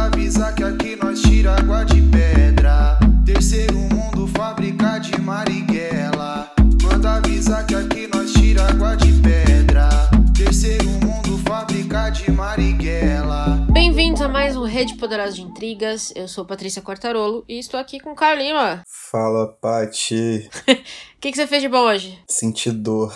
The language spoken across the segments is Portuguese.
Manda avisar que aqui nós tira água de pedra. Terceiro mundo, fábrica de Marighella. Manda avisar que aqui nós tira água de pedra. Terceiro mundo, fábrica de Marighella. Bem-vindos a mais um Rede Poderosa de Intrigas. Eu sou Patrícia Quartarolo e estou aqui com o Lima. Fala, Pati. O que, que você fez de bom hoje? Senti dor.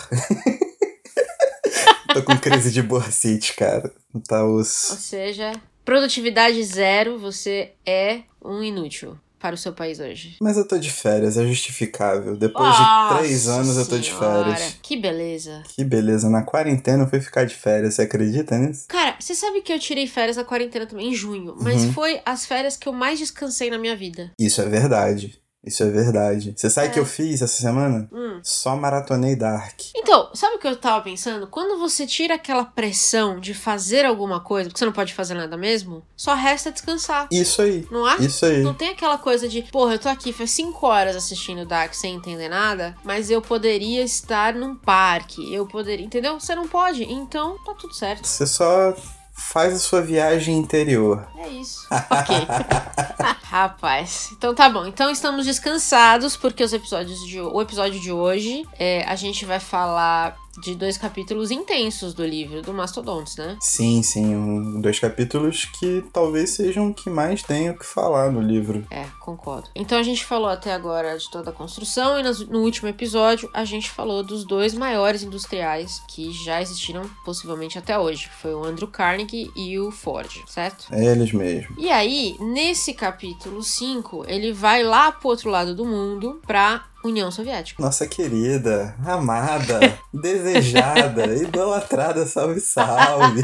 Tô com crise de bursite, cara. Não tá Ou osso. seja, produtividade zero, você é um inútil para o seu país hoje. Mas eu tô de férias, é justificável. Depois Nossa de três anos eu tô de Senhora, férias. Que beleza. Que beleza, na quarentena eu fui ficar de férias, você acredita nisso? Cara, você sabe que eu tirei férias na quarentena também, em junho, mas Uhum. foi as férias que eu mais descansei na minha vida. Isso é verdade. Isso é verdade. Você sabe o É. que eu fiz essa semana? Hum. Só maratonei Dark. Então, sabe o que eu tava pensando? Quando você tira aquela pressão de fazer alguma coisa, porque você não pode fazer nada mesmo, só resta descansar. Isso aí. Não é? Isso aí. Não tem aquela coisa de, porra, eu tô aqui faz 5 horas assistindo Dark sem entender nada, mas eu poderia estar num parque, eu poderia, entendeu? Você não pode, então tá tudo certo. Você só faz a sua viagem interior. É isso. ok. Rapaz, então tá bom. Então estamos descansados porque os episódios de, o episódio de hoje é, a gente vai falar de dois capítulos intensos do livro do Mastodontes, né? Sim, sim, um, dois capítulos que talvez sejam o que mais tenho o que falar no livro. É, concordo. Então a gente falou até agora de toda a construção e no último episódio a gente falou dos dois maiores industriais que já existiram possivelmente até hoje. que Foi o Andrew Carnegie e o Ford, certo? É eles mesmo. E aí, nesse capítulo 5, ele vai lá pro outro lado do mundo pra União Soviética. Nossa querida, amada, desejada, idolatrada, salve, salve.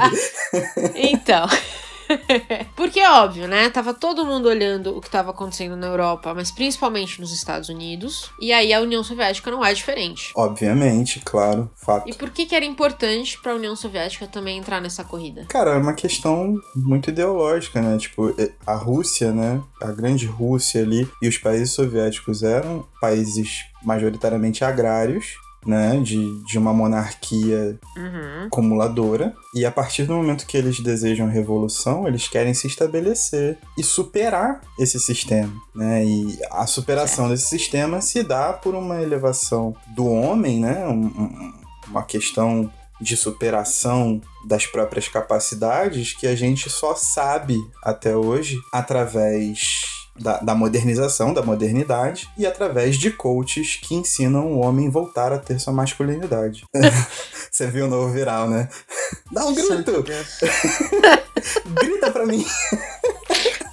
Então. Porque é óbvio, né? Tava todo mundo olhando o que tava acontecendo na Europa, mas principalmente nos Estados Unidos. E aí a União Soviética não é diferente. Obviamente, claro, fato. E por que, que era importante para a União Soviética também entrar nessa corrida? Cara, é uma questão muito ideológica, né? Tipo, a Rússia, né? A grande Rússia ali e os países soviéticos eram países majoritariamente agrários, né? De, de uma monarquia Uhum. acumuladora. E a partir do momento que eles desejam revolução, eles querem se estabelecer e superar esse sistema, né? E a superação desse sistema se dá por uma elevação do homem, né? Um- um- uma questão de superação das próprias capacidades que a gente só sabe até hoje através da, da modernização, da modernidade, e através de coaches que ensinam o homem a voltar a ter sua masculinidade. Você viu o novo viral, né? Dá um grito! Grita pra mim!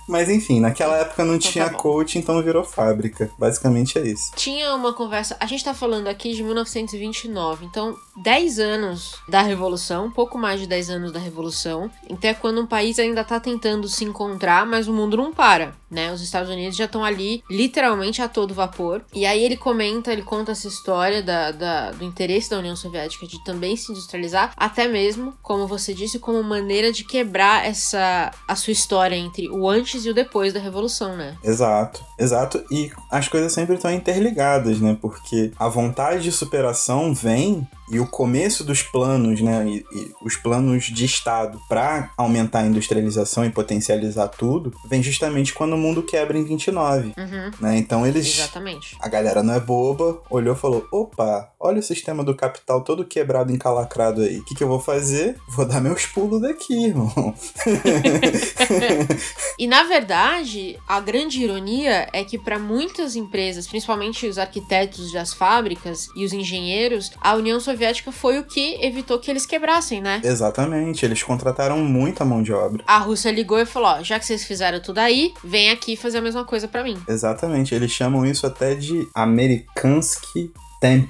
Mas enfim, naquela época não Então tá tinha bom. coach, então virou fábrica. Basicamente é isso. Tinha uma conversa. A gente tá falando aqui de 1929, então 10 anos da Revolução, um pouco mais de 10 anos da Revolução. Então é quando um país ainda tá tentando se encontrar, mas o mundo não para, né? Os Estados Unidos já estão ali, literalmente a todo vapor. E aí ele comenta, ele conta essa história da, da- do interesse da União Soviética de também se industrializar, até mesmo, como você disse, como maneira de quebrar essa a sua história entre o antes e o depois da Revolução, né? Exato, exato. E as coisas sempre estão interligadas, né? Porque a vontade de superação vem e o começo dos planos, né? E, e os planos de Estado para aumentar a industrialização e potencializar tudo, vem justamente quando o mundo quebra em 29, Uhum, né? Então eles. exatamente. A galera não é boba, olhou e falou: opa, olha o sistema do capital todo quebrado, encalacrado aí. O que, que eu vou fazer? Vou dar meus pulos daqui, irmão. E na verdade, a grande ironia é que para muitas empresas, principalmente os arquitetos das fábricas e os engenheiros, a União Soviética foi o que evitou que eles quebrassem, né? Exatamente, eles contrataram muita mão de obra. A Rússia ligou e falou: ó, já que vocês fizeram tudo aí, vem aqui fazer a mesma coisa para mim. Exatamente, eles chamam isso até de Amerikansky Temp,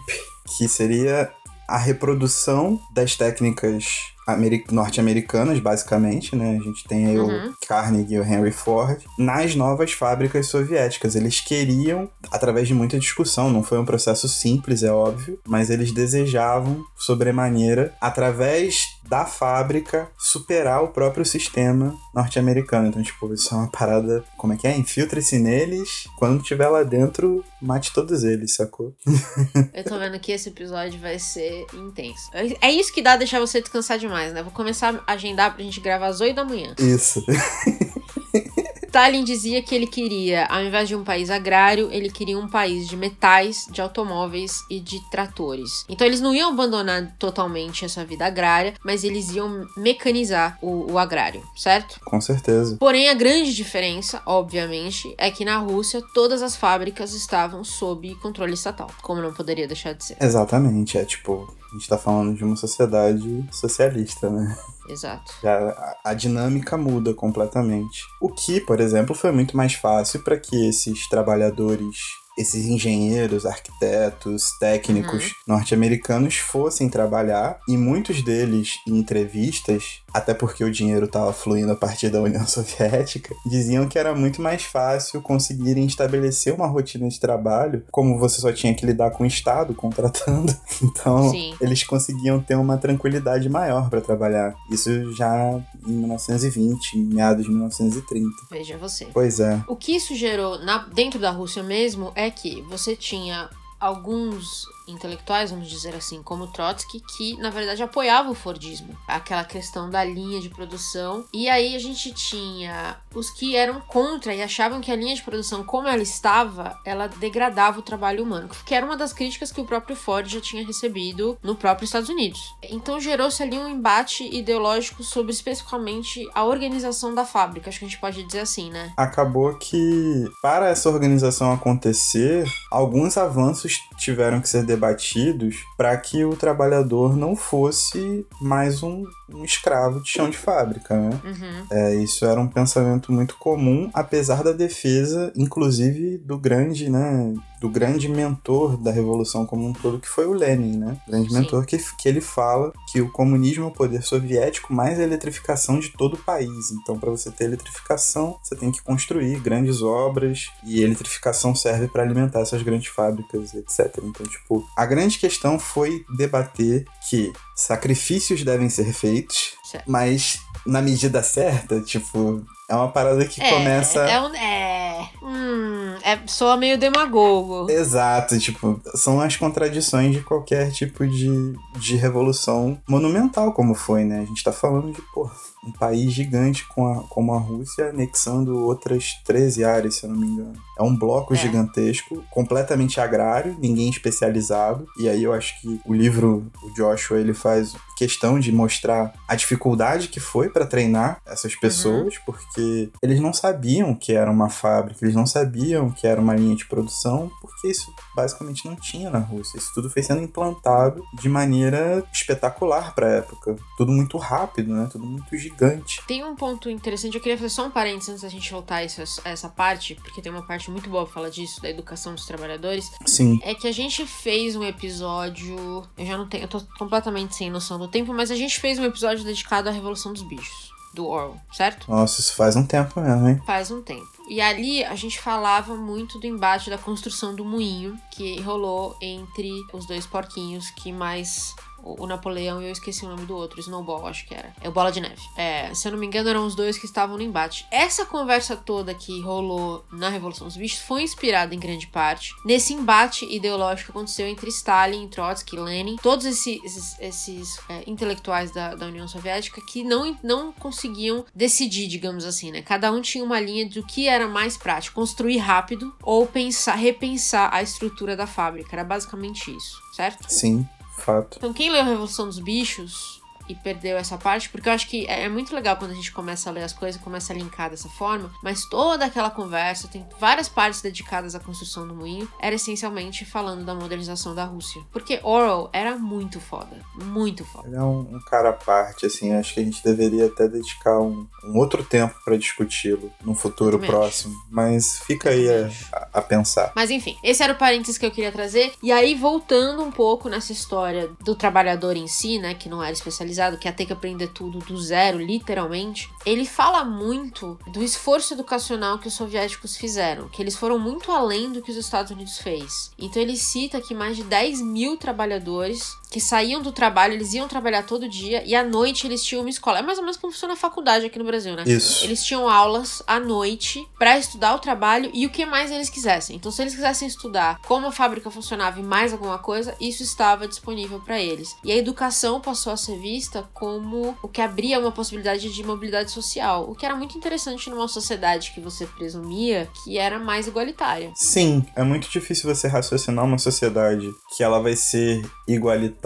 que seria a reprodução das técnicas ameri- norte-americanas, basicamente, né? A gente tem aí Uhum. o Carnegie e o Henry Ford, nas novas fábricas soviéticas. Eles queriam, através de muita discussão, não foi um processo simples, é óbvio, mas eles desejavam, sobremaneira, através da fábrica, superar o próprio sistema norte-americano. Então, tipo, isso é uma parada, como é que é? Infiltre-se neles, quando estiver lá dentro, mate todos eles, sacou? Eu tô vendo que esse episódio vai ser intenso. É isso que dá deixar você descansar demais, né? Vou começar a agendar pra gente gravar às 8 da manhã. Isso. Stalin dizia que ele queria, ao invés de um país agrário, ele queria um país de metais, de automóveis e de tratores. Então eles não iam abandonar totalmente essa vida agrária, mas eles iam mecanizar o, o agrário, certo? Com certeza. Porém, a grande diferença, obviamente, é que na Rússia todas as fábricas estavam sob controle estatal, como não poderia deixar de ser. Exatamente, é tipo, a gente tá falando de uma sociedade socialista, né? Exato. A, a dinâmica muda completamente. O que, por exemplo, foi muito mais fácil para que esses trabalhadores esses engenheiros, arquitetos, técnicos Uhum. norte-americanos fossem trabalhar e muitos deles em entrevistas, até porque o dinheiro estava fluindo a partir da União Soviética, diziam que era muito mais fácil conseguirem estabelecer uma rotina de trabalho, como você só tinha que lidar com o Estado contratando. Então, Sim. eles conseguiam ter uma tranquilidade maior para trabalhar. Isso já em 1920, em meados de 1930. Veja você. Pois é. O que isso gerou na- dentro da Rússia mesmo é que você tinha alguns intelectuais, vamos dizer assim, como Trotsky, que na verdade apoiavam o Fordismo, aquela questão da linha de produção. E aí a gente tinha os que eram contra e achavam que a linha de produção, como ela estava, ela degradava o trabalho humano, que era uma das críticas que o próprio Ford já tinha recebido no próprio Estados Unidos. Então gerou-se ali um embate ideológico sobre especificamente a organização da fábrica, acho que a gente pode dizer assim, né? acabou que para essa organização acontecer, alguns avanços tiveram que ser debatidos para que o trabalhador não fosse mais um, um escravo de chão de fábrica, né? Uhum. É, isso era um pensamento muito comum, apesar da defesa, inclusive do grande, né, do grande mentor da revolução como um todo, que foi o Lenin, né? O grande Sim. mentor que, que ele fala que o comunismo é o poder soviético mais a eletrificação de todo o país. Então, para você ter eletrificação, você tem que construir grandes obras e eletrificação serve para alimentar essas grandes fábricas, etc. Então, tipo, a grande questão foi debater que sacrifícios devem ser feitos, mas na medida certa, tipo, é uma parada que É, começa. É, um, é, hum, é soa meio demagogo. Exato, tipo, são as contradições de qualquer tipo de, de revolução monumental, como foi, né? A gente tá falando de, pô, um país gigante com a- como a Rússia anexando outras 13 áreas, se eu não me engano. É um bloco É. gigantesco, completamente agrário, ninguém especializado. E aí eu acho que o livro, o Joshua, ele faz questão de mostrar a dificuldade que foi para treinar essas pessoas, porque eles não sabiam que era uma fábrica, eles não sabiam que era uma linha de produção, porque isso basicamente não tinha na Rússia. Isso tudo foi sendo implantado de maneira espetacular para época. Tudo muito rápido, né? Tudo muito gigante. Tem um ponto interessante, eu queria fazer só um parênteses antes da gente voltar a essa, a essa parte, porque tem uma parte muito boa pra falar disso, da educação dos trabalhadores. Sim. É que a gente fez um episódio. Eu já não tenho. Eu tô completamente sem noção do tempo, mas a gente fez um episódio dedicado à Revolução dos Bichos, do Orwell, certo? Nossa, isso faz um tempo mesmo, hein? Faz um tempo. E ali a gente falava muito do embate da construção do moinho que rolou entre os dois porquinhos que mais. O Napoleão e eu esqueci o nome do outro, Snowball, acho que era. É o Bola de Neve. É, se eu não me engano, eram os dois que estavam no embate. Essa conversa toda que rolou na Revolução dos Bichos foi inspirada em grande parte nesse embate ideológico que aconteceu entre Stalin, Trotsky, Lenin, todos esses, esses, esses, é, intelectuais da, da União Soviética que não, não conseguiam decidir, digamos assim, né? Cada um tinha uma linha do que era mais prático, construir rápido ou pensar, repensar a estrutura da fábrica. Era basicamente isso, certo? Sim, fato. Então, quem leu a Revolução dos Bichos e perdeu essa parte, porque eu acho que é é muito legal quando a gente começa a ler as coisas começa a linkar dessa forma, mas toda aquela conversa, tem várias partes dedicadas à construção do moinho, era essencialmente falando da modernização da Rússia. Porque Orwell era muito foda, muito foda. Ele é um, um cara à parte, assim, acho que a gente deveria até dedicar um, um outro tempo para discuti-lo no futuro próximo. Mas fica aí a- a pensar. Mas enfim, esse era o parênteses que eu queria trazer. E aí, voltando um pouco nessa história do trabalhador em si, né, que não era especializado, que ia ter que aprender tudo do zero, literalmente, ele fala muito do esforço educacional que os soviéticos fizeram, que eles foram muito além do que os Estados Unidos fez. Então ele cita que mais de 10 mil trabalhadores que saíam do trabalho, eles iam trabalhar todo dia e à noite eles tinham uma escola. É mais ou menos como funciona a faculdade aqui no Brasil, né? Isso. Eles tinham aulas à noite para estudar o trabalho e o que mais eles quisessem. Então, se eles quisessem estudar como a fábrica funcionava e mais alguma coisa, isso estava disponível para eles. E a educação passou a ser vista como o que abria uma possibilidade de mobilidade social, o que era muito interessante numa sociedade que você presumia que era mais igualitária. Sim, é muito difícil você raciocinar uma sociedade que ela vai ser igualitária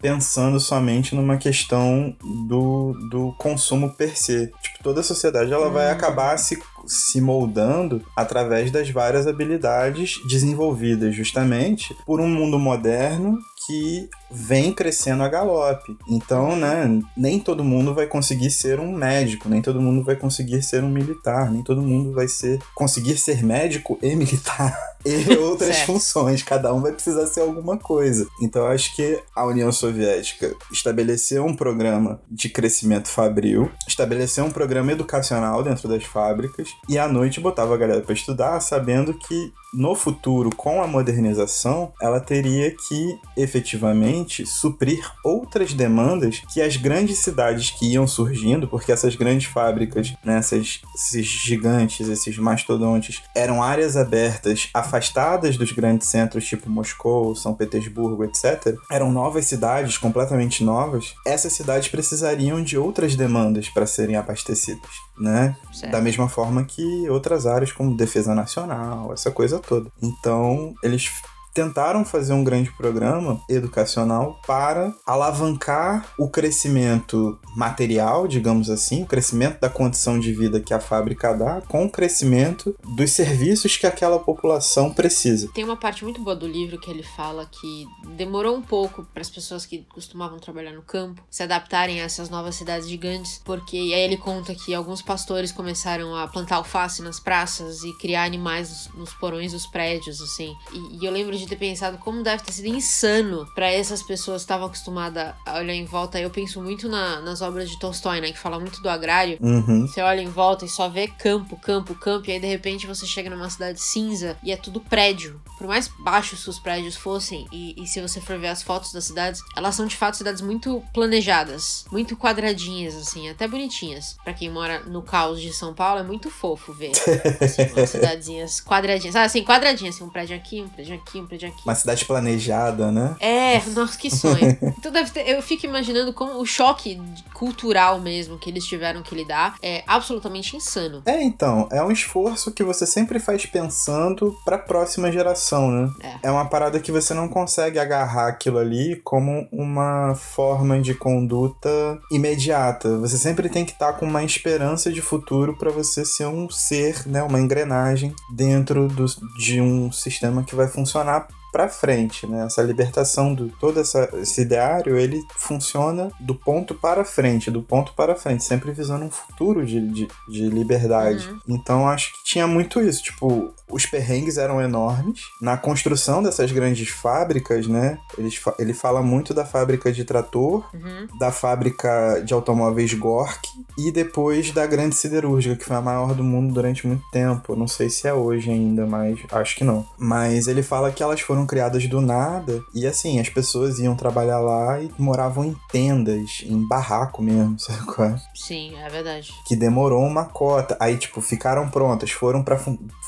pensando somente numa questão do, do consumo per se. Tipo, toda a sociedade ela vai acabar se se moldando através das várias habilidades desenvolvidas justamente por um mundo moderno que vem crescendo a galope. Então, né, nem todo mundo vai conseguir ser um médico, nem todo mundo vai conseguir ser um militar, nem todo mundo vai ser conseguir ser médico e militar e outras funções. Cada um vai precisar ser alguma coisa. Então, eu acho que a União Soviética estabeleceu um programa de crescimento fabril, estabeleceu um programa educacional dentro das fábricas e à noite botava a galera para estudar, sabendo que no futuro, com a modernização, ela teria que efetivamente suprir outras demandas que as grandes cidades que iam surgindo, porque essas grandes fábricas, né, essas, esses gigantes, esses mastodontes, eram áreas abertas, afastadas dos grandes centros, tipo Moscou, São Petersburgo, etc. Eram novas cidades, completamente novas. Essas cidades precisariam de outras demandas para serem abastecidas, né? Certo. Da mesma forma que outras áreas como defesa nacional, essa coisa toda. Então, eles tentaram fazer um grande programa educacional para alavancar o crescimento material, digamos assim, o crescimento da condição de vida que a fábrica dá com o crescimento dos serviços que aquela população precisa. Tem uma parte muito boa do livro que ele fala que demorou um pouco para as pessoas que costumavam trabalhar no campo se adaptarem a essas novas cidades gigantes, porque aí ele conta que alguns pastores começaram a plantar alface nas praças e criar animais nos, nos porões dos prédios, assim. E, e eu lembro de ter pensado como deve ter sido insano para essas pessoas que estavam acostumadas a olhar em volta. Eu penso muito na- nas obras de Tolstói, né, que fala muito do agrário. Uhum. Você olha em volta e só vê campo, campo, campo, e aí de repente você chega numa cidade cinza e é tudo prédio. Por mais baixos que os prédios fossem, e, e se você for ver as fotos das cidades, elas são de fato cidades muito planejadas, muito quadradinhas, assim, até bonitinhas. Pra quem mora no caos de São Paulo, é muito fofo ver. Assim, umas cidadezinhas quadradinhas. Ah, assim, quadradinhas, assim, um prédio aqui, um prédio aqui, um prédio aqui. Uma cidade planejada, né? É, nossa, que sonho. Então deve ter, eu fico imaginando como o choque cultural mesmo que eles tiveram que lidar é absolutamente insano. É, então, é um esforço que você sempre faz pensando pra próxima geração, né? É. É uma parada que você não consegue agarrar aquilo ali como uma forma de conduta imediata. Você sempre tem que estar com uma esperança de futuro pra você ser um ser, né, uma engrenagem dentro do, de um sistema que vai funcionar ん? Pra frente, né? Essa libertação do todo essa, esse ideário, ele funciona do ponto para frente, do ponto para frente, sempre visando um futuro de, de, de liberdade. Uhum. Então acho que tinha muito isso, tipo, os perrengues eram enormes. Na construção dessas grandes fábricas, né? Eles ele fala muito da fábrica de trator, Uhum. da fábrica de automóveis Gork e depois da grande siderúrgica, que foi a maior do mundo durante muito tempo. Não sei se é hoje ainda, mas acho que não. Mas ele fala que elas foram criadas do nada e assim, as pessoas iam trabalhar lá e moravam em tendas, em barraco mesmo, sabe qual é? Sim, é verdade. que demorou uma cota. Aí, tipo, ficaram prontas, foram para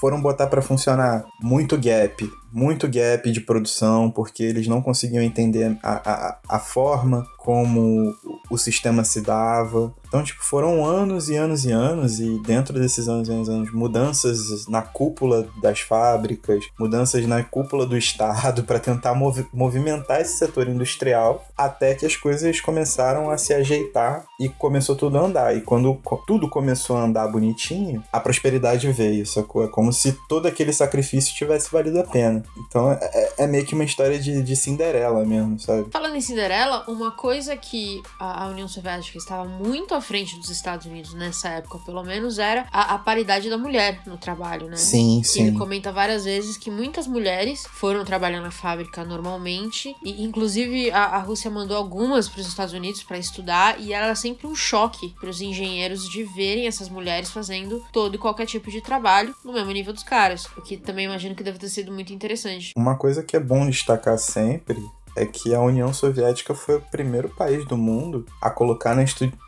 foram botar pra funcionar. Muito gap, muito gap de produção, porque eles não conseguiam entender a, a, a forma como o sistema se dava. Então, tipo, foram anos e anos e anos, e dentro desses anos e anos, anos mudanças na cúpula das fábricas, mudanças na cúpula do Estado para tentar movi- movimentar esse setor industrial, até que as coisas começaram a se ajeitar e começou tudo a andar. E quando tudo começou a andar bonitinho, a prosperidade veio, sacou? É como se todo aquele sacrifício tivesse valido a pena. Então é, é- é meio que uma história de, de Cinderela mesmo, sabe? Falando em Cinderela, uma coisa que a, União Soviética estava muito à frente dos Estados Unidos nessa época, pelo menos, era a, a paridade da mulher no trabalho, né? Sim, Que ele sim. comenta várias vezes que muitas mulheres foram trabalhar na fábrica normalmente, e inclusive a, a Rússia mandou algumas para os Estados Unidos para estudar, e era sempre um choque para os engenheiros de verem essas mulheres fazendo todo e qualquer tipo de trabalho no mesmo nível dos caras, o que também imagino que deve ter sido muito interessante. Uma coisa que é bom destacar sempre é que a União Soviética foi o primeiro país do mundo a colocar na,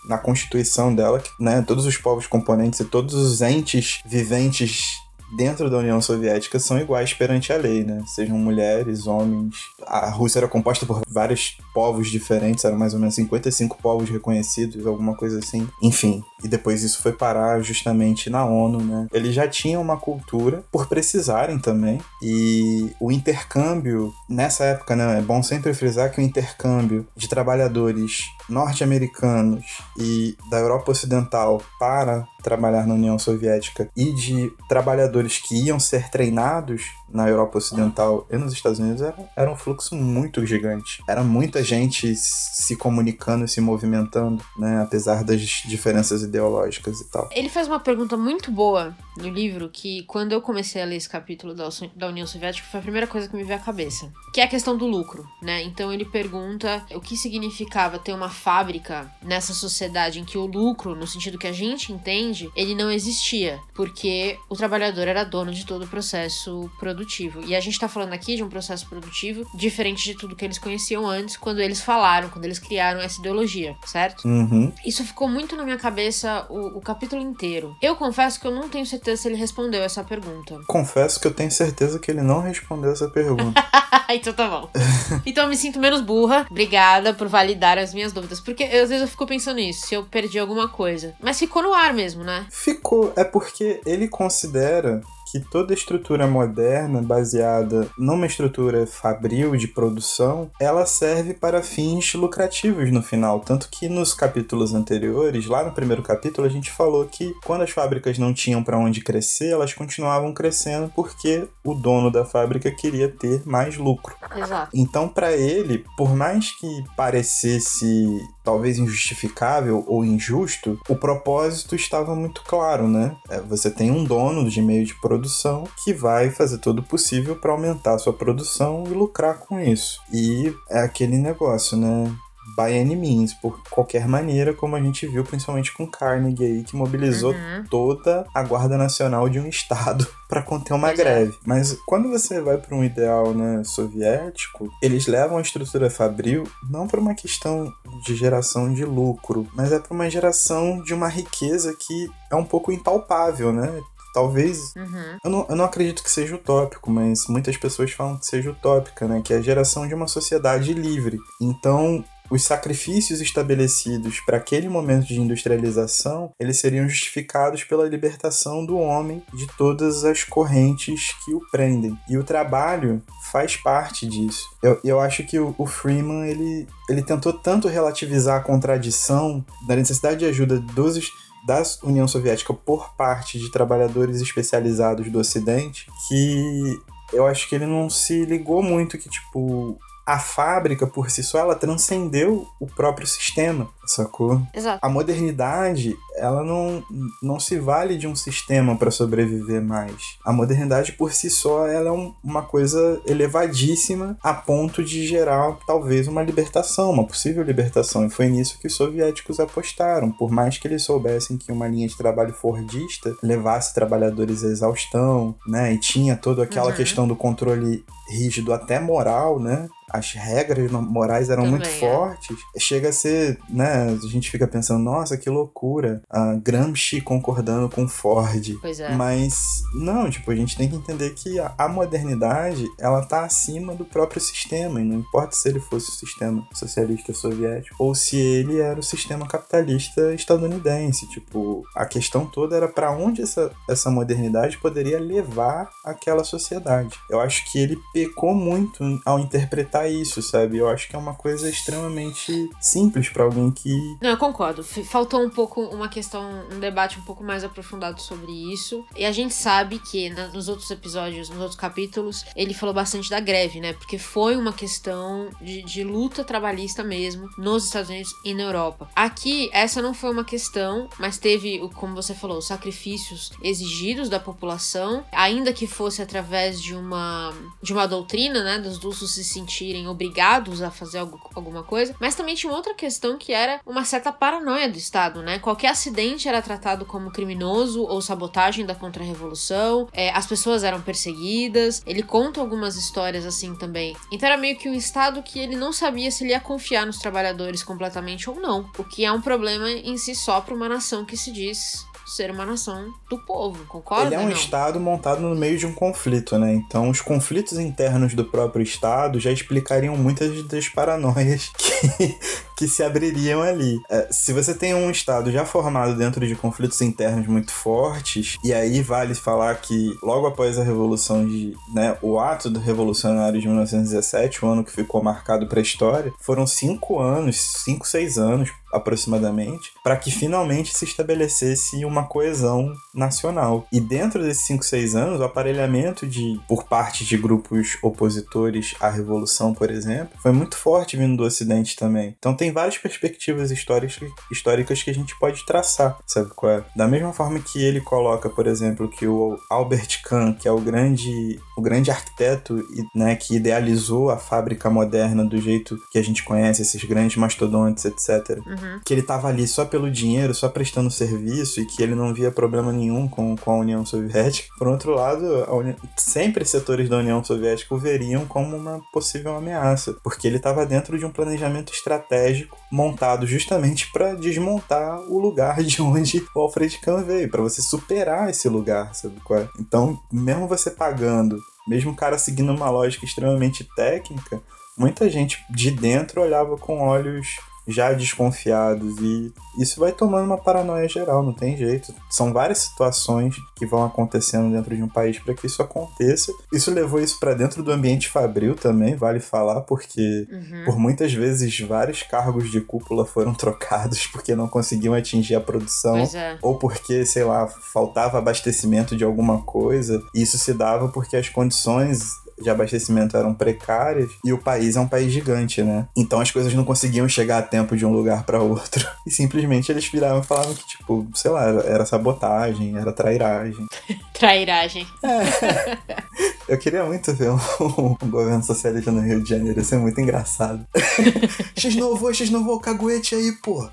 na Constituição dela que né, todos os povos componentes e todos os entes viventes dentro da União Soviética são iguais perante a lei, né? Sejam mulheres, homens. A Rússia era composta por vários povos diferentes, eram mais ou menos 55 povos reconhecidos, alguma coisa assim. Enfim, e depois isso foi parar justamente na ONU, né? Eles já tinham uma cultura por precisarem também, e o intercâmbio nessa época, né? É bom sempre frisar que o intercâmbio de trabalhadores norte-americanos e da Europa Ocidental para trabalhar na União Soviética e de trabalhadores que iam ser treinados na Europa Ocidental e nos Estados Unidos era, era um fluxo muito gigante. Era muita gente se comunicando, se movimentando, né? Apesar das diferenças ideológicas e tal. Ele faz uma pergunta muito boa no livro que, quando eu comecei a ler esse capítulo da, da União Soviética, foi a primeira coisa que me veio à cabeça. Que é a questão do lucro, né? Então ele pergunta o que significava ter uma fábrica nessa sociedade em que o lucro, no sentido que a gente entende, ele não existia. Porque o trabalhador era dono de todo o processo produtivo. E a gente tá falando aqui de um processo produtivo diferente de tudo que eles conheciam antes, quando eles falaram, quando eles criaram essa ideologia, certo? Uhum. Isso ficou muito na minha cabeça o, o capítulo inteiro. Eu confesso que eu não tenho certeza se ele respondeu essa pergunta. Confesso que eu tenho certeza que ele não respondeu essa pergunta. então tá bom. então eu me sinto menos burra. Obrigada por validar as minhas dúvidas. Porque às vezes eu fico pensando nisso, se eu perdi alguma coisa. Mas ficou no ar mesmo, né? Ficou. É porque ele considera que toda estrutura moderna, baseada numa estrutura fabril de produção, ela serve para fins lucrativos no final. Tanto que nos capítulos anteriores, lá no primeiro capítulo, a gente falou que quando as fábricas não tinham para onde crescer, elas continuavam crescendo porque o dono da fábrica queria ter mais lucro. Exato. Então, para ele, por mais que parecesse talvez injustificável ou injusto, o propósito estava muito claro, né? É, você tem um dono de meio de produção que vai fazer todo o possível para aumentar a sua produção e lucrar com isso. E é aquele negócio, né? by any means, por qualquer maneira, como a gente viu principalmente com Carnegie aí, que mobilizou uhum. toda a Guarda Nacional de um estado para conter uma Pois é. greve. Mas quando você vai para um ideal né, soviético, eles levam a estrutura fabril não para uma questão de geração de lucro, mas é para uma geração de uma riqueza que é um pouco impalpável, né? Talvez Uhum. eu não, eu não acredito que seja utópico, mas muitas pessoas falam que seja utópica, né? Que é a geração de uma sociedade livre. Então, os sacrifícios estabelecidos para aquele momento de industrialização, eles seriam justificados pela libertação do homem de todas as correntes que o prendem. E o trabalho faz parte disso. Eu, eu acho que o, o Freeman, ele, ele tentou tanto relativizar a contradição da necessidade de ajuda dos da União Soviética por parte de trabalhadores especializados do Ocidente, que eu acho que ele não se ligou muito que, tipo, a fábrica por si só, ela transcendeu o próprio sistema, sacou? Exato. A modernidade, ela não, não se vale de um sistema para sobreviver mais. A modernidade por si só, ela é um- uma coisa elevadíssima a ponto de gerar talvez uma libertação, uma possível libertação. E foi nisso que os soviéticos apostaram. Por mais que eles soubessem que uma linha de trabalho fordista levasse trabalhadores à exaustão, né? E tinha toda aquela Uhum. questão do controle rígido até moral, né? As regras morais eram muito Também, é. fortes. Chega a ser, né? A gente fica pensando, nossa, que loucura. A Gramsci concordando com Ford. Pois é. Mas, não, tipo, a gente tem que entender que a, a modernidade, ela tá acima do próprio sistema. E não importa se ele fosse o sistema socialista soviético ou se ele era o sistema capitalista estadunidense. Tipo, a questão toda era para onde essa, essa modernidade poderia levar aquela sociedade. Eu acho que ele pecou muito ao interpretar isso, sabe? Eu acho que é uma coisa extremamente simples para alguém que Não, eu concordo. Faltou um pouco uma questão, um debate um pouco mais aprofundado sobre isso. E a gente sabe que na- nos outros episódios, nos outros capítulos, ele falou bastante da greve, né? Porque foi uma questão de, de luta trabalhista mesmo nos Estados Unidos e na Europa. Aqui, essa não foi uma questão, mas teve, como você falou, os sacrifícios exigidos da população, ainda que fosse através de uma, de uma doutrina, né? Dos dulces se sentirem sentirem obrigados a fazer algo, alguma coisa, mas também tinha outra questão que era uma certa paranoia do Estado, né? Qualquer acidente era tratado como criminoso ou sabotagem da contra-revolução, é, as pessoas eram perseguidas. Ele conta algumas histórias assim também. Então era meio que um Estado que ele não sabia se ele ia confiar nos trabalhadores completamente ou não, o que é um problema em si só para uma nação que se diz ser uma nação do povo, concorda? Ele é um não? Estado montado no meio de um conflito, né? Então, os conflitos internos do próprio Estado já explicariam muitas das paranoias que, que se abririam ali. É, se você tem um Estado já formado dentro de conflitos internos muito fortes, e aí vale falar que logo após a Revolução de. Né, o ato do revolucionário de 1917, o ano que ficou marcado para a história, foram cinco anos, cinco, seis anos aproximadamente, para que finalmente se estabelecesse uma coesão nacional. E dentro desses 5, 6 anos, o aparelhamento de por parte de grupos opositores à revolução, por exemplo, foi muito forte vindo do ocidente também. Então tem várias perspectivas históricas, históricas que a gente pode traçar, sabe qual é? Da mesma forma que ele coloca, por exemplo, que o Albert Kahn, que é o grande o grande arquiteto, né, que idealizou a fábrica moderna do jeito que a gente conhece, esses grandes mastodontes, etc. Uhum. Que ele tava ali só pelo dinheiro, só prestando serviço e que ele não via problema nenhum com, com a União Soviética. Por outro lado, União... sempre setores da União Soviética o veriam como uma possível ameaça, porque ele estava dentro de um planejamento estratégico montado justamente para desmontar o lugar de onde o Alfred Kahn veio, para você superar esse lugar, sabe qual é? Então, mesmo você pagando, mesmo o cara seguindo uma lógica extremamente técnica, muita gente de dentro olhava com olhos já desconfiados e isso vai tomando uma paranoia geral, não tem jeito. São várias situações que vão acontecendo dentro de um país para que isso aconteça. Isso levou isso para dentro do ambiente fabril também, vale falar, porque Uhum. por muitas vezes vários cargos de cúpula foram trocados porque não conseguiam atingir a produção é. ou porque, sei lá, faltava abastecimento de alguma coisa. Isso se dava porque as condições de abastecimento eram precárias e o país é um país gigante, né? Então as coisas não conseguiam chegar a tempo de um lugar para outro. E simplesmente eles viravam e falavam que, tipo, sei lá, era- sabotagem, era trairagem. Trairagem. Eu queria muito ver um, um governo socialista no Rio de Janeiro, isso é muito engraçado. X novo, X novo, caguete aí, pô.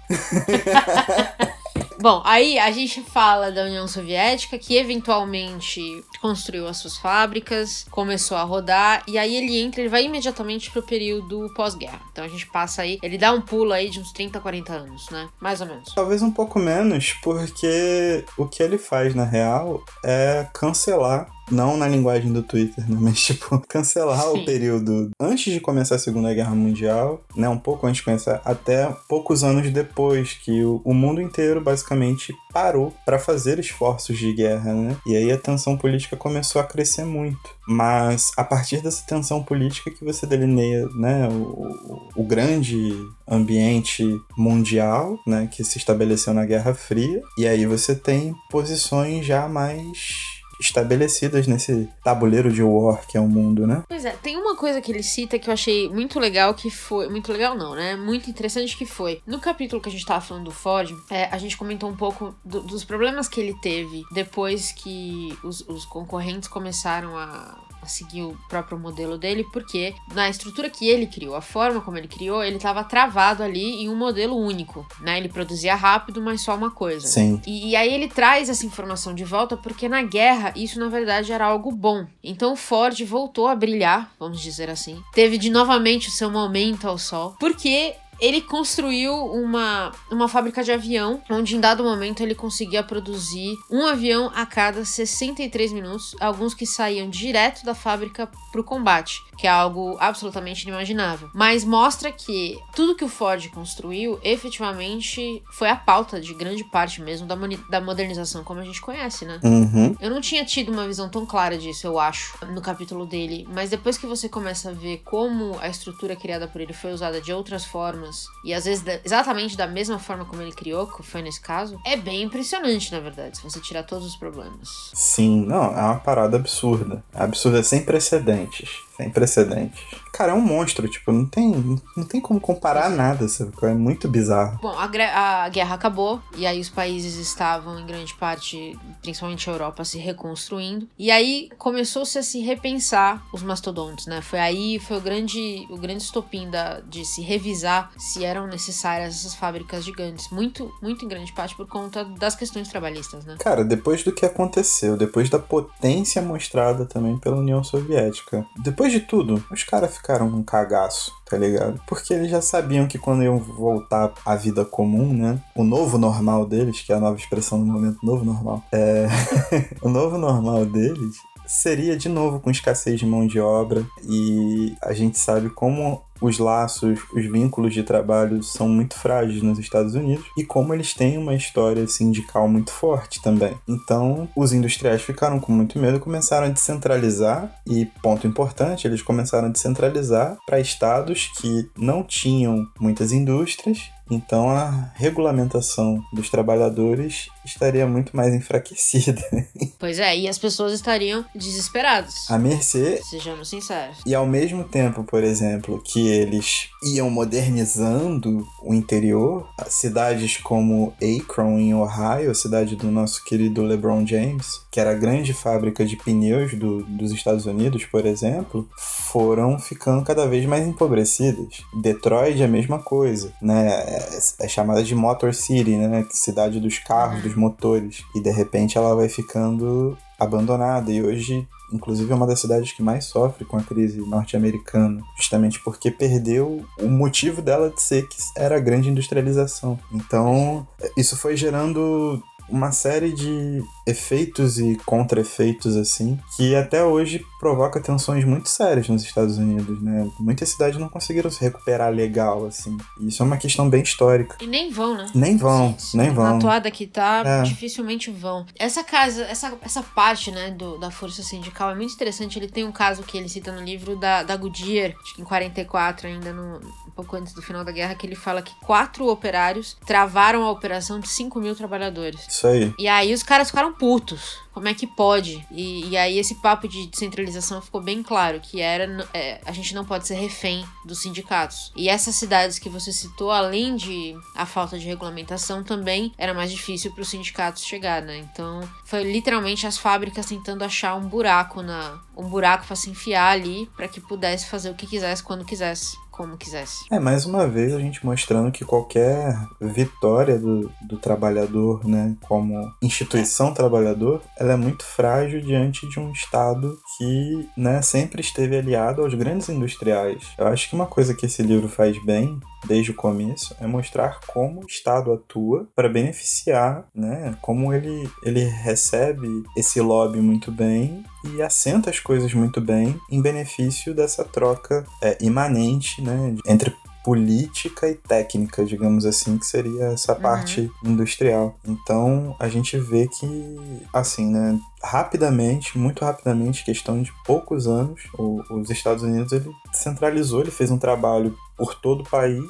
Bom, aí a gente fala da União Soviética, que eventualmente construiu as suas fábricas, começou a rodar, e aí ele entra, ele vai imediatamente pro período pós-guerra. Então a gente passa aí, ele dá um pulo aí de uns 30, 40 anos, né? Mais ou menos. Talvez um pouco menos, porque o que ele faz na real é cancelar. Não na linguagem do Twitter, né? Mas, tipo, cancelar Sim. o período antes de começar a Segunda Guerra Mundial, né? Um pouco antes de começar, até poucos anos depois, que o, o mundo inteiro basicamente parou para fazer esforços de guerra, né? E aí a tensão política começou a crescer muito. Mas a partir dessa tensão política que você delineia, né? O, o, grande ambiente mundial, né? Que se estabeleceu na Guerra Fria. E aí você tem posições já mais estabelecidas nesse tabuleiro de war que é o mundo, né? Pois é, tem uma coisa que ele cita que eu achei muito legal, que foi. Muito legal, não, né? Muito interessante que foi. No capítulo que a gente tava falando do Ford, é, a gente comentou um pouco do- dos problemas que ele teve depois que os, os concorrentes começaram a, a seguir o próprio modelo dele, porque na estrutura que ele criou, a forma como ele criou, ele tava travado ali em um modelo único, né? Ele produzia rápido, mas só uma coisa. Sim. E, e aí ele traz essa informação de volta porque na guerra isso na verdade era algo bom. Então o Ford voltou a brilhar, vamos dizer assim. Teve de novamente o seu momento ao sol, porque ele construiu uma, uma fábrica de avião, onde em dado momento ele conseguia produzir um avião a cada 63 minutos, alguns que saíam direto da fábrica para o combate, que é algo absolutamente inimaginável. Mas mostra que tudo que o Ford construiu efetivamente foi a pauta de grande parte mesmo da, da modernização como a gente conhece, né? Uhum. Eu não tinha tido uma visão tão clara disso, eu acho, no capítulo dele. Mas depois que você começa a ver como a estrutura criada por ele foi usada de outras formas e às vezes da- exatamente da mesma forma como ele criou, que foi nesse caso, é bem impressionante, na verdade, se você tirar todos os problemas. Sim, não, é uma parada absurda. Absurda, sem precedentes. Sem precedentes. Cara, é um monstro, tipo, não tem, não tem como comparar nada, sabe? É muito bizarro. Bom, a, a guerra acabou, e aí os países estavam, em grande parte, principalmente a Europa, se reconstruindo. E aí começou-se a se repensar os mastodontes, né? Foi aí, foi o grande, o grande estopim da, de se revisar se eram necessárias essas fábricas gigantes. Muito, muito em grande parte por conta das questões trabalhistas, né? Cara, depois do que aconteceu, depois da potência mostrada também pela União Soviética, depois de tudo, os caras ficaram um cagaço, tá ligado? Porque eles já sabiam que quando iam voltar à vida comum, né? O novo normal deles, que é a nova expressão do momento, novo normal, é. o novo normal deles seria de novo com escassez de mão de obra e a gente sabe como os laços, os vínculos de trabalho são muito frágeis nos Estados Unidos e como eles têm uma história sindical muito forte também. Então, os industriais ficaram com muito medo e começaram a descentralizar e ponto importante, eles começaram a descentralizar para estados que não tinham muitas indústrias então a regulamentação dos trabalhadores estaria muito mais enfraquecida. Pois é, e as pessoas estariam desesperadas. A mercê Sejamos sinceros. E ao mesmo tempo, por exemplo, que eles iam modernizando o interior, cidades como Akron, em Ohio, a cidade do nosso querido LeBron James, que era a grande fábrica de pneus do- dos Estados Unidos, por exemplo, foram ficando cada vez mais empobrecidas. Detroit é a mesma coisa, né? É, é chamada de Motor City, né? Cidade dos carros, dos motores. E de repente ela vai ficando abandonada e hoje inclusive é uma das cidades que mais sofre com a crise norte-americana, justamente porque perdeu o motivo dela de ser que era a grande industrialização. Então, isso foi gerando uma série de efeitos e contra-efeitos assim, que até hoje provoca tensões muito sérias nos Estados Unidos, né? Muitas cidades não conseguiram se recuperar legal assim. E isso é uma questão bem histórica. E nem vão, né? Nem vão, Sim, nem Na vão. toada que tá, É. dificilmente vão. Essa casa, essa, essa parte, né, do, da força sindical é muito interessante. Ele tem um caso que ele cita no livro da, da Goodyear, acho que em 44, ainda no, um pouco antes do final da guerra, que ele fala que quatro operários travaram a operação de 5 mil trabalhadores. Isso aí. E aí os caras ficaram putos. Como é que pode? E, e aí esse papo de descentralização ficou bem claro, que era é, a gente não pode ser refém dos sindicatos. E essas cidades que você citou, além de a falta de regulamentação, também era mais difícil para os sindicatos chegar, né? Então foi literalmente as fábricas tentando achar um buraco na um buraco para se enfiar ali para que pudesse fazer o que quisesse quando quisesse, como quisesse. É, mais uma vez a gente mostrando que qualquer vitória do, do trabalhador, né, como instituição trabalhador, ela é muito frágil diante de um Estado que, né, sempre esteve aliado aos grandes industriais. Eu acho que uma coisa que esse livro faz bem, desde o começo, é mostrar como o Estado atua para beneficiar, né, como ele, ele recebe esse lobby muito bem e assenta as coisas muito bem em benefício dessa troca é, imanente né, entre política e técnica, digamos assim, que seria essa parte industrial. Então a gente vê que, assim, né, rapidamente, muito rapidamente, questão de poucos anos, o- os Estados Unidos ele centralizou, ele fez um trabalho por todo o país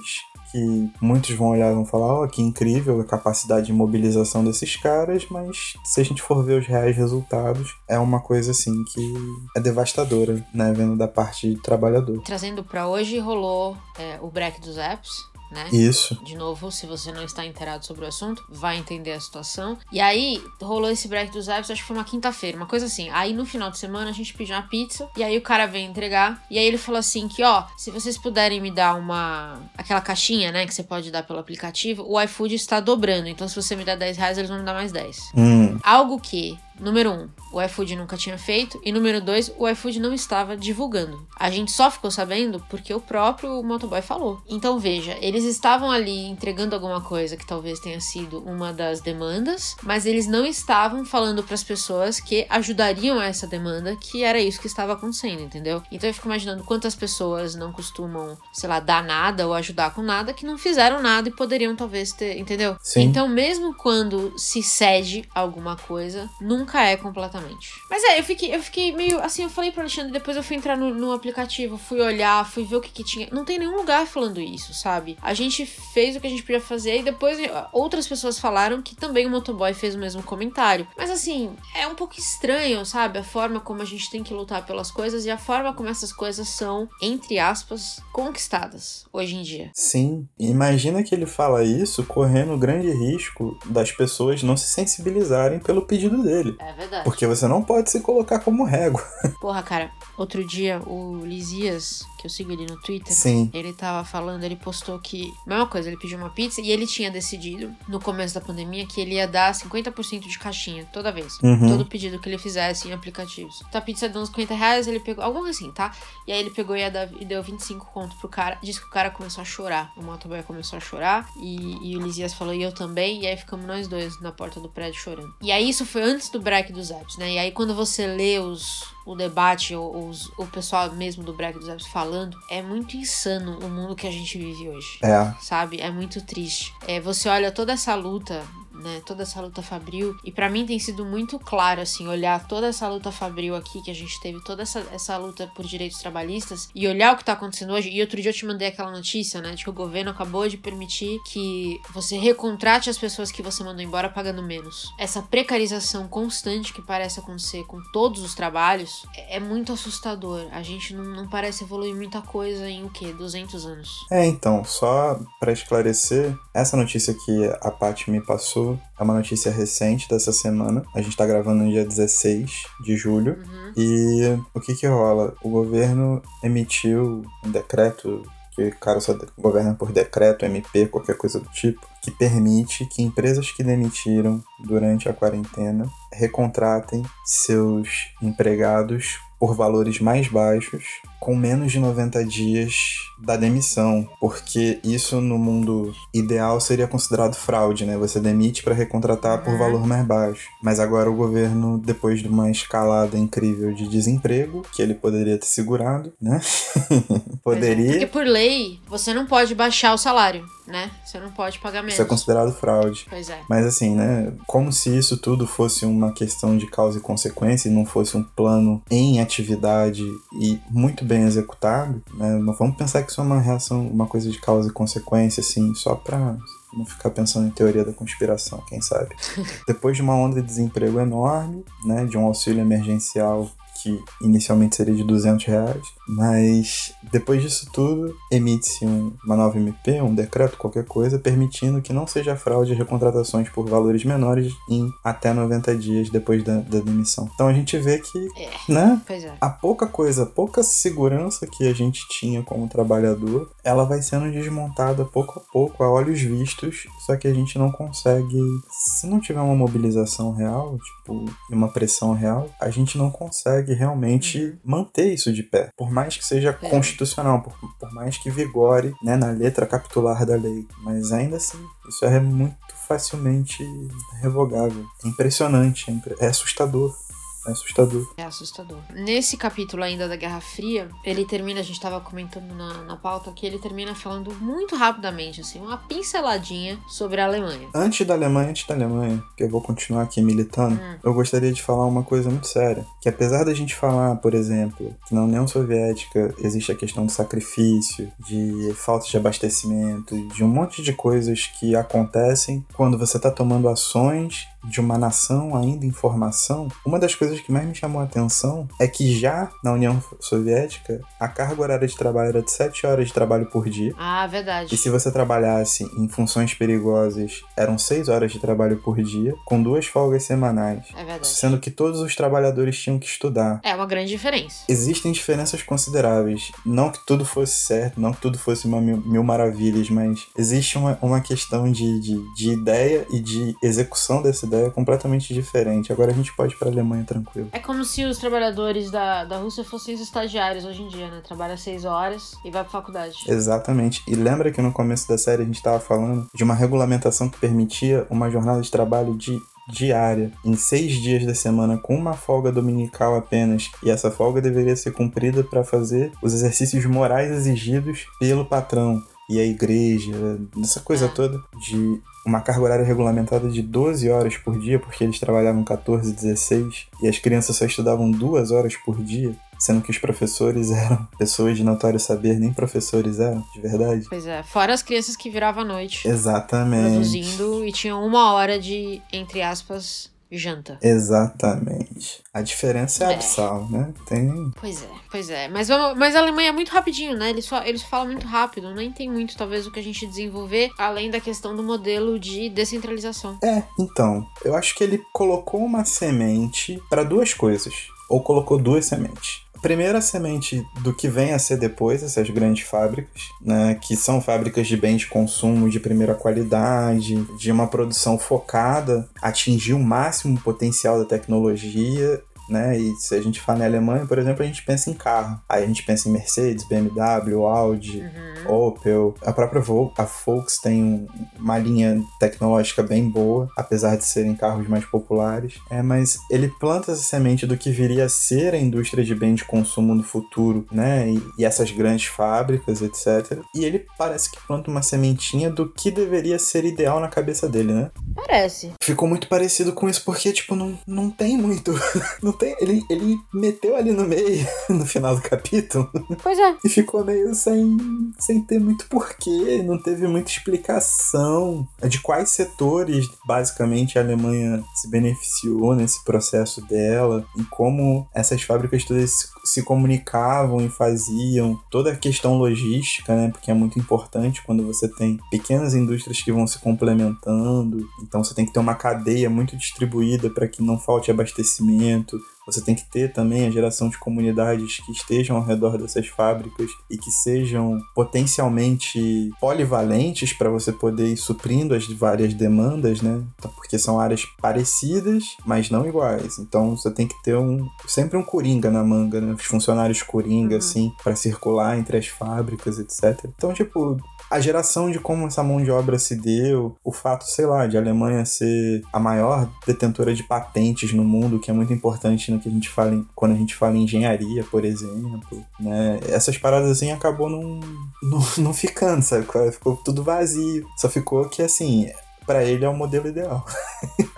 que muitos vão olhar e vão falar, ó, que incrível a capacidade de mobilização desses caras, mas se a gente for ver os reais resultados, é uma coisa assim que é devastadora, né, vendo da parte de trabalhador. Trazendo para hoje, rolou é, o break dos apps, né? Isso. De novo, se você não está inteirado sobre o assunto, vai entender a situação. E aí, rolou esse break dos apps, acho que foi uma quinta-feira, uma coisa assim. Aí, no final de semana, a gente pediu uma pizza, e aí o cara veio entregar, e aí ele falou assim que, ó, se vocês puderem me dar uma... aquela caixinha, né, que você pode dar pelo aplicativo, o iFood está dobrando, então se você me der 10 reais, eles vão me dar mais 10. Hum, Algo que, número um, o iFood nunca tinha feito, e número dois, o iFood não estava divulgando. A gente só ficou sabendo porque o próprio motoboy falou. Então veja, eles estavam ali entregando alguma coisa que talvez tenha sido uma das demandas, mas eles não estavam falando para as pessoas que ajudariam a essa demanda, que era isso que estava acontecendo, entendeu? Então eu fico imaginando quantas pessoas não costumam, sei lá, dar nada ou ajudar com nada, que não fizeram nada e poderiam talvez ter, entendeu? Sim. Então mesmo quando se cede alguma coisa, nunca nunca é completamente. Mas é, eu fiquei, eu fiquei meio. Assim, eu falei pro Alexandre, depois eu fui entrar no, no aplicativo, fui olhar, fui ver o que, que tinha. Não tem nenhum lugar falando isso, sabe? A gente fez o que a gente podia fazer e depois outras pessoas falaram que também o motoboy fez o mesmo comentário. Mas assim, é um pouco estranho, sabe? A forma como a gente tem que lutar pelas coisas e a forma como essas coisas são, entre aspas, conquistadas hoje em dia. Sim. Imagina que ele fala isso correndo o grande risco das pessoas não se sensibilizarem pelo pedido dele. É verdade. Porque você não pode se colocar como régua. Porra, cara, outro dia o Lisias, que eu sigo ele no Twitter, Sim. ele tava falando, ele postou que. Mesma coisa, ele pediu uma pizza e ele tinha decidido, no começo da pandemia, que ele ia dar 50% de caixinha toda vez. Uhum. Todo pedido que ele fizesse em aplicativos. Então a pizza deu uns 50 reais, ele pegou. Alguma assim, tá? E aí ele pegou e, ia dar, e deu 25 conto pro cara. Disse que o cara começou a chorar. O motoboy começou a chorar. E, e o Lisias falou, e eu também. E aí ficamos nós dois na porta do prédio chorando. E aí isso foi antes do break dos apps, né? E aí quando você lê os, o debate, os, o pessoal mesmo do break dos apps falando, é muito insano o mundo que a gente vive hoje. É. Sabe? É muito triste. É, você olha toda essa luta né, toda essa luta fabril. E para mim tem sido muito claro, assim, olhar toda essa luta fabril aqui que a gente teve, toda essa, essa luta por direitos trabalhistas e olhar o que tá acontecendo hoje. E outro dia eu te mandei aquela notícia, né, de que o governo acabou de permitir que você recontrate as pessoas que você mandou embora pagando menos. Essa precarização constante que parece acontecer com todos os trabalhos é, é muito assustador. A gente não, não parece evoluir muita coisa em o quê? 200 anos. É, então, só para esclarecer, essa notícia que a Paty me passou é uma notícia recente dessa semana. A gente tá gravando no dia 16 de julho. Uhum. E o que que rola? O governo emitiu um decreto que o cara só governa por decreto, MP, qualquer coisa do tipo, que permite que empresas que demitiram durante a quarentena recontratem seus empregados por valores mais baixos, com menos de 90 dias da demissão, porque isso no mundo ideal seria considerado fraude, né? Você demite para recontratar por Uhum. valor mais baixo. Mas agora o governo, depois de uma escalada incrível de desemprego, que ele poderia ter segurado, né? poderia. Porque por lei, você não pode baixar o salário, né? Você não pode pagar menos. Isso é considerado fraude. Pois é. Mas assim, né? Como se isso tudo fosse uma questão de causa e consequência e não fosse um plano em atividade e muito bem executado, né? Não vamos pensar que isso é uma reação, uma coisa de causa e consequência, assim, só pra não ficar pensando em teoria da conspiração, quem sabe. Depois de uma onda de desemprego enorme, né? De um auxílio emergencial que inicialmente seria de 200 reais, mas depois disso tudo emite-se um- uma nova MP, um decreto, qualquer coisa, permitindo que não seja fraude recontratações por valores menores em até 90 dias depois da, da demissão. Então a gente vê que, É. né, é. a pouca coisa, a pouca segurança que a gente tinha como trabalhador, ela vai sendo desmontada pouco a pouco, a olhos vistos, só que a gente não consegue, se não tiver uma mobilização real, tipo, e uma pressão real, a gente não consegue realmente manter isso de pé, por mais que seja É. constitucional, por, por mais que vigore, né, na letra capitular da lei, mas ainda assim, isso é muito facilmente revogável. É impressionante, é, é assustador. É assustador. É assustador. Nesse capítulo ainda da Guerra Fria, ele termina, a gente tava comentando na, na pauta que ele termina falando muito rapidamente, assim, uma pinceladinha sobre a Alemanha. Antes da Alemanha, antes da Alemanha, que eu vou continuar aqui militando, Hum. eu gostaria de falar uma coisa muito séria. Que apesar da gente falar, por exemplo, que na União Soviética existe a questão do sacrifício, de falta de abastecimento, de um monte de coisas que acontecem quando você está tomando ações de uma nação ainda em formação, uma das coisas que mais me chamou a atenção é que já na União Soviética a carga horária de trabalho era de 7 horas de trabalho por dia. Ah, verdade. E se você trabalhasse em funções perigosas, eram 6 horas de trabalho por dia, com duas folgas semanais. É verdade. Sendo que todos os trabalhadores tinham que estudar. É uma grande diferença. Existem diferenças consideráveis. Não que tudo fosse certo, não que tudo fosse uma mil, mil maravilhas, mas existe uma, uma questão de, de, de ideia e de execução dessa ideia completamente diferente. Agora a gente pode ir pra Alemanha tranquilo. É como se os trabalhadores da, da Rússia fossem os estagiários hoje em dia, né? Trabalha seis horas e vai pra faculdade. Exatamente. E lembra que no começo da série a gente estava falando de uma regulamentação que permitia uma jornada de trabalho de diária, em seis dias da semana, com uma folga dominical apenas, e essa folga deveria ser cumprida para fazer os exercícios morais exigidos pelo patrão. e a igreja, essa coisa É. toda de uma carga horária regulamentada de 12 horas por dia, porque eles trabalhavam 14, 16, e as crianças só estudavam duas horas por dia, sendo que os professores eram pessoas de notório saber, nem professores eram, de verdade. Pois é, fora as crianças que viravam à noite Exatamente. produzindo e tinham uma hora de, entre aspas, janta. Exatamente. A diferença é É. abissal, né? Tem. Pois é, pois é. Mas, vamos, mas a Alemanha é muito rapidinho, né? Eles, fa- eles falam muito rápido, nem tem muito, talvez, o que a gente desenvolver, além da questão do modelo de descentralização. É, então, eu acho que ele colocou uma semente para duas coisas. Ou colocou duas sementes. Primeira semente do que vem a ser depois, essas grandes fábricas, né, que são fábricas de bens de consumo de primeira qualidade, de uma produção focada, atingir o máximo potencial da tecnologia, né? E se a gente fala em Alemanha, por exemplo, a gente pensa em carro. Aí a gente pensa em Mercedes, BMW, Audi, Uhum. Opel, a própria Vol a Volks tem um- uma linha tecnológica bem boa, apesar de serem carros mais populares. É, mas ele planta essa semente do que viria a ser a indústria de bem de consumo no futuro, né? E, e essas grandes fábricas, etc. E ele parece que planta uma sementinha do que deveria ser ideal na cabeça dele, né? Parece. Ficou muito parecido com isso porque, tipo, não, não tem muito. Não tem. Ele, ele meteu ali no meio, no final do capítulo, Pois é. e ficou meio sem, sem ter muito porquê, não teve muita explicação de quais setores, basicamente, a Alemanha se beneficiou nesse processo dela, e como essas fábricas todas se, se comunicavam e faziam, toda a questão logística, né, porque é muito importante quando você tem pequenas indústrias que vão se complementando, então você tem que ter uma cadeia muito distribuída para que não falte abastecimento, você tem que ter também a geração de comunidades que estejam ao redor dessas fábricas e que sejam potencialmente polivalentes para você poder ir suprindo as várias demandas, né? Então, Porque são áreas parecidas, mas não iguais. Então você tem que ter um sempre um coringa na manga, né? Os funcionários coringa Uhum. assim para circular entre as fábricas, etc. Então, tipo, a geração de como essa mão de obra se deu, o fato, sei lá, de a Alemanha ser a maior detentora de patentes no mundo, que é muito importante no que a gente fala em- quando a gente fala em engenharia, por exemplo, né? Essas paradas assim acabou não, não, não ficando, sabe? Ficou tudo vazio. Só ficou que assim, pra ele é o modelo ideal.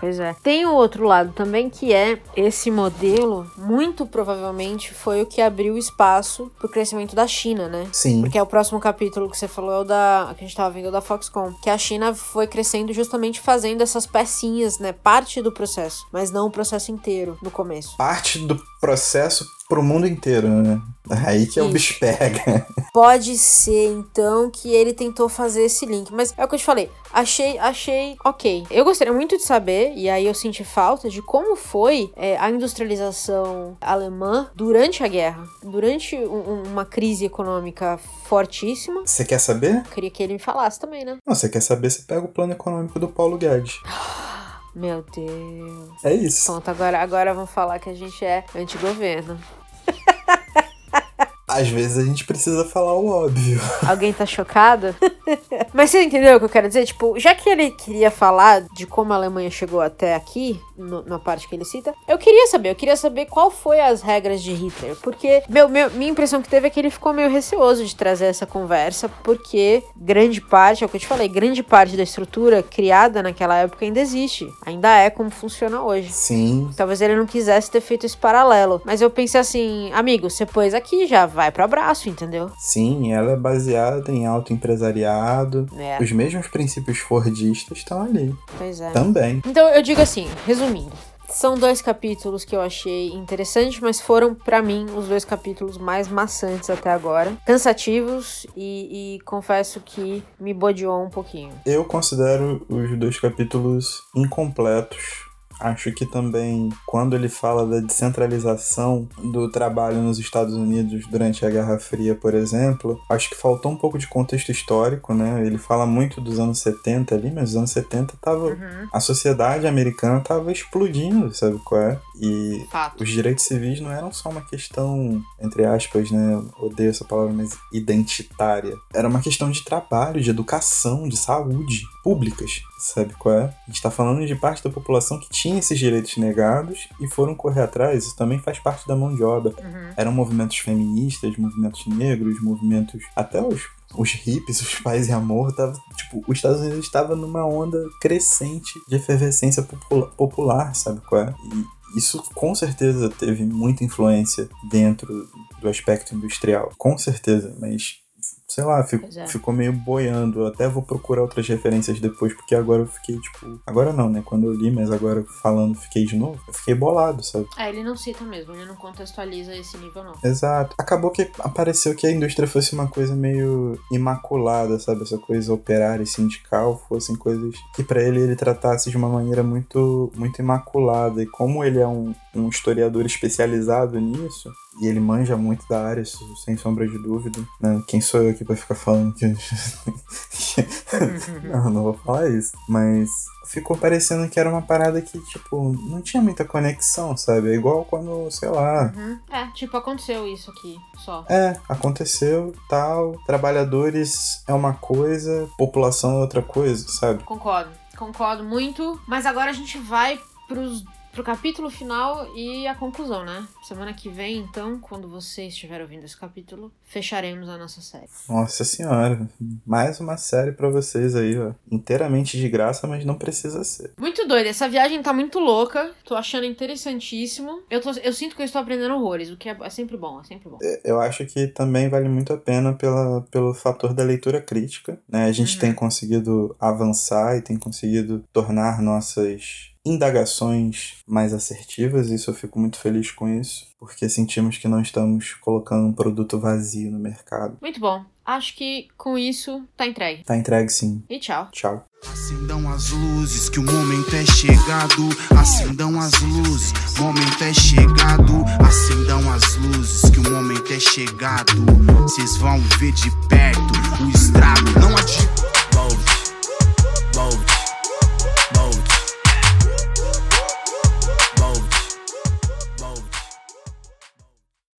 Pois é. Tem o outro lado também, que é esse modelo, muito provavelmente foi o que abriu espaço pro crescimento da China, né? Sim. Porque é o próximo capítulo que você falou é o da. que a gente tava vendo o da Foxconn. Que a China foi crescendo justamente fazendo essas pecinhas, né? Parte do processo, mas não o processo inteiro no começo. Parte do processo pro mundo inteiro, né? Aí que é o Isso. bicho pega. Pode ser, então, que ele tentou fazer esse link. Mas é o que eu te falei. Achei, achei ok. Eu gostaria muito de saber, e aí eu senti falta, de como foi é, a industrialização alemã durante a guerra. Durante um- um- uma crise econômica fortíssima. Você quer saber? Queria que ele me falasse também, né? Não, você quer saber, você pega o plano econômico do Paulo Guedes. Meu Deus. É isso. Pronto, agora, agora vão falar que a gente é antigoverno. Às vezes a gente precisa falar o óbvio. Alguém tá chocado? Mas você entendeu o que eu quero dizer? Tipo, já que ele queria falar de como a Alemanha chegou até aqui, no- na parte que ele cita, eu queria saber, eu queria saber qual foi as regras de Hitler. Porque meu, meu- minha impressão que teve é que ele ficou meio receoso de trazer essa conversa, porque grande parte, é o que eu te falei, grande parte da estrutura criada naquela época ainda existe. Ainda é como funciona hoje. Sim. Talvez ele não quisesse ter feito esse paralelo. Mas eu pensei assim, amigo, você pôs aqui, já vai pro abraço, entendeu? Sim, ela é baseada em autoempresariado. É, Os mesmos princípios fordistas estão ali. pois é. Também. Então eu digo assim, resumindo. São dois capítulos que eu achei interessantes, mas foram, pra mim, os dois capítulos mais maçantes até agora. Cansativos e, e confesso que me bodeou um pouquinho. Eu considero os dois capítulos incompletos. Acho que também, quando ele fala da descentralização do trabalho nos Estados Unidos durante a Guerra Fria, por exemplo, acho que faltou um pouco de contexto histórico, né? Ele fala muito dos anos 70 ali, mas os anos 70 tava. A sociedade americana tava explodindo, sabe qual é? E Fato. os direitos civis não eram só uma questão, entre aspas, né? eu Odeio essa palavra, mas identitária. Era uma questão de trabalho, de educação, de saúde públicas, sabe qual é? A gente tá falando de parte da população que tinha esses direitos negados e foram correr atrás. Isso também faz parte da mão de obra. Uhum. Eram movimentos feministas, movimentos negros, movimentos. até os os hippies, os pais e amor, tava, tipo, os Estados Unidos estava numa onda crescente de efervescência popula popular, sabe qual é? E isso com certeza teve muita influência dentro do aspecto industrial, com certeza, mas sei lá, fico, é. ficou meio boiando. Eu até vou procurar outras referências depois, porque agora eu fiquei, tipo. Agora não, né? Quando eu li, mas agora falando, fiquei de novo. Eu fiquei bolado, sabe? É, ele não cita mesmo, ele não contextualiza esse nível, não. Exato. Acabou que apareceu que a indústria fosse uma coisa meio imaculada, sabe? Essa coisa operária e sindical fossem coisas que para ele ele tratasse de uma maneira muito, muito imaculada. E como ele é um, um historiador especializado nisso, e ele manja muito da área, sem sombra de dúvida. Né? Quem sou eu aqui pra ficar falando que. não, não vou falar isso. Mas ficou parecendo que era uma parada que, tipo, não tinha muita conexão, sabe? É igual quando, sei lá. Uhum. É, tipo, aconteceu isso aqui só. É, aconteceu, tal. Trabalhadores é uma coisa, população é outra coisa, sabe? Concordo. Concordo muito. Mas agora a gente vai pros pro capítulo final e a conclusão, né? Semana que vem, então, quando você estiver ouvindo esse capítulo, fecharemos a nossa série. Nossa senhora, mais uma série para vocês aí, ó. Inteiramente de graça, mas não precisa ser. Muito doida, essa viagem tá muito louca, tô achando interessantíssimo. Eu, tô, eu sinto que eu estou aprendendo horrores, o que é, é sempre bom, é sempre bom. É, eu acho que também vale muito a pena pela, pelo fator da leitura crítica, né? A gente uhum. tem conseguido avançar e tem conseguido tornar nossas indagações mais assertivas, e isso eu fico muito feliz com isso, porque sentimos que não estamos colocando um produto vazio no mercado. Muito bom. Acho que com isso tá entregue. Tá entregue sim. E tchau. Tchau. Acendam as luzes que o momento é chegado. Acendam as luzes, momento é chegado. Acendam as luzes que o momento é chegado. Vocês vão ver de perto o estrago. Não adianta